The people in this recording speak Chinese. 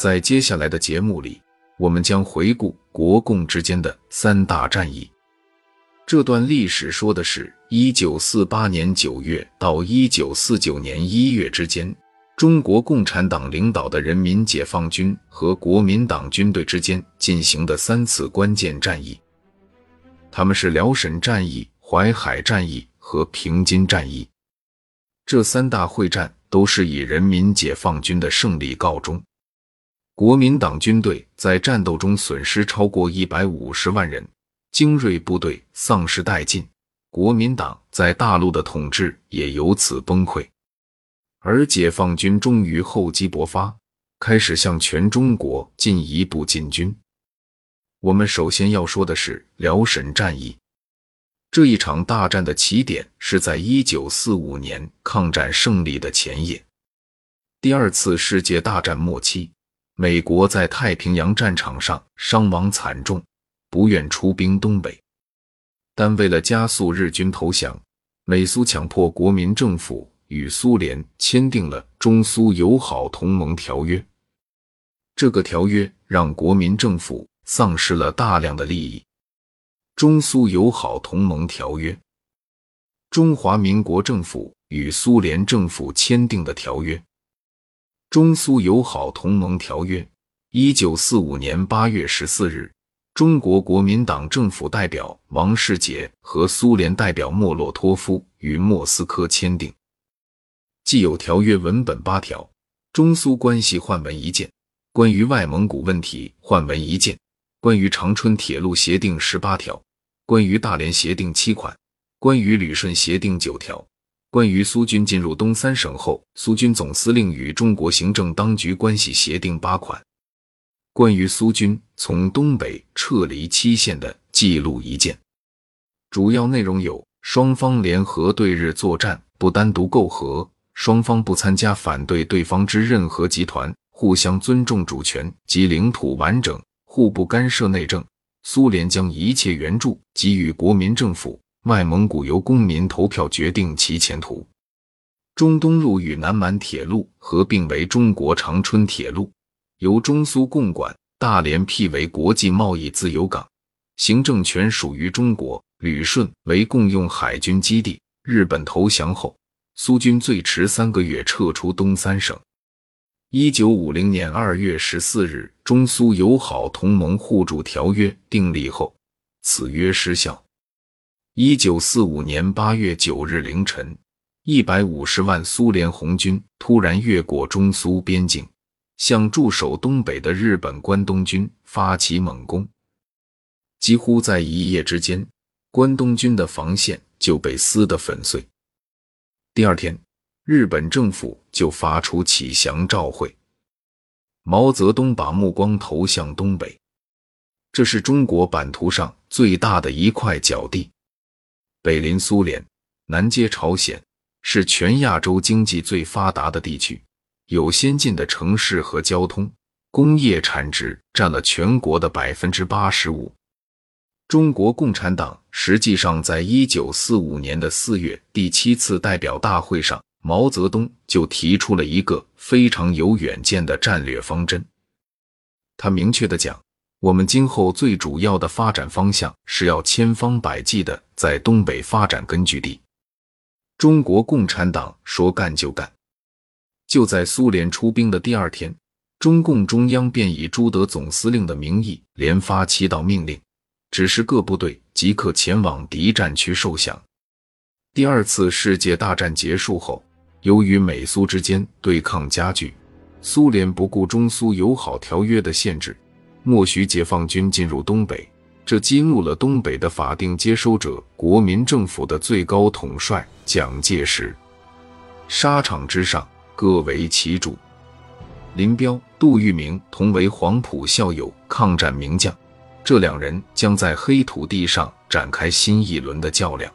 在接下来的节目里，我们将回顾国共之间的三大战役。这段历史说的是1948年9月到1949年1月之间，中国共产党领导的人民解放军和国民党军队之间进行的三次关键战役。他们是辽沈战役、淮海战役和平津战役。这三大会战都是以人民解放军的胜利告终。国民党军队在战斗中损失超过一百五十万人，精锐部队丧失殆尽，国民党在大陆的统治也由此崩溃。而解放军终于厚积薄发，开始向全中国进一步进军。我们首先要说的是辽沈战役，这一场大战的起点是在一九四五年抗战胜利的前夜，第二次世界大战末期。美国在太平洋战场上伤亡惨重，不愿出兵东北，但为了加速日军投降，美苏强迫国民政府与苏联签订了中苏友好同盟条约。这个条约让国民政府丧失了大量的利益。中苏友好同盟条约，中华民国政府与苏联政府签订的条约。中苏友好同盟条约，一九四五年八月十四日，中国国民党政府代表王世杰和苏联代表莫洛托夫于莫斯科签订。既有条约文本八条，中苏关系换文一件，关于外蒙古问题换文一件，关于长春铁路协定十八条，关于大连协定七款，关于旅顺协定九条。关于苏军进入东三省后，苏军总司令与中国行政当局关系协定八款；关于苏军从东北撤离期限的记录一件。主要内容有：双方联合对日作战，不单独媾和；双方不参加反对对方之任何集团；互相尊重主权及领土完整，互不干涉内政。苏联将一切援助给予国民政府。外蒙古由公民投票决定其前途。中东路与南满铁路合并为中国长春铁路，由中苏共管。大连辟为国际贸易自由港，行政权属于中国。旅顺为共用海军基地。日本投降后，苏军最迟三个月撤出东三省。一九五零年二月十四日，中苏友好同盟互助条约订立后，此约失效。一九四五年八月九日凌晨，一百五十万苏联红军突然越过中苏边境，向驻守东北的日本关东军发起猛攻。几乎在一夜之间，关东军的防线就被撕得粉碎。第二天，日本政府就发出启降照会，毛泽东把目光投向东北，这是中国版图上最大的一块角地。北邻苏联，南接朝鲜，是全亚洲经济最发达的地区，有先进的城市和交通，工业产值占了全国的百分之八十五。中国共产党实际上在一九四五年的四月第七次代表大会上，毛泽东就提出了一个非常有远见的战略方针。他明确的讲。我们今后最主要的发展方向是要千方百计的在东北发展根据地。中国共产党说干就干，就在苏联出兵的第二天，中共中央便以朱德总司令的名义连发七道命令，指示各部队即刻前往敌战区受降。第二次世界大战结束后，由于美苏之间对抗加剧，苏联不顾中苏友好条约的限制。默许解放军进入东北，这激怒了东北的法定接收者国民政府的最高统帅蒋介石。沙场之上，各为其主。林彪、杜聿明同为黄埔校友、抗战名将，这两人将在黑土地上展开新一轮的较量。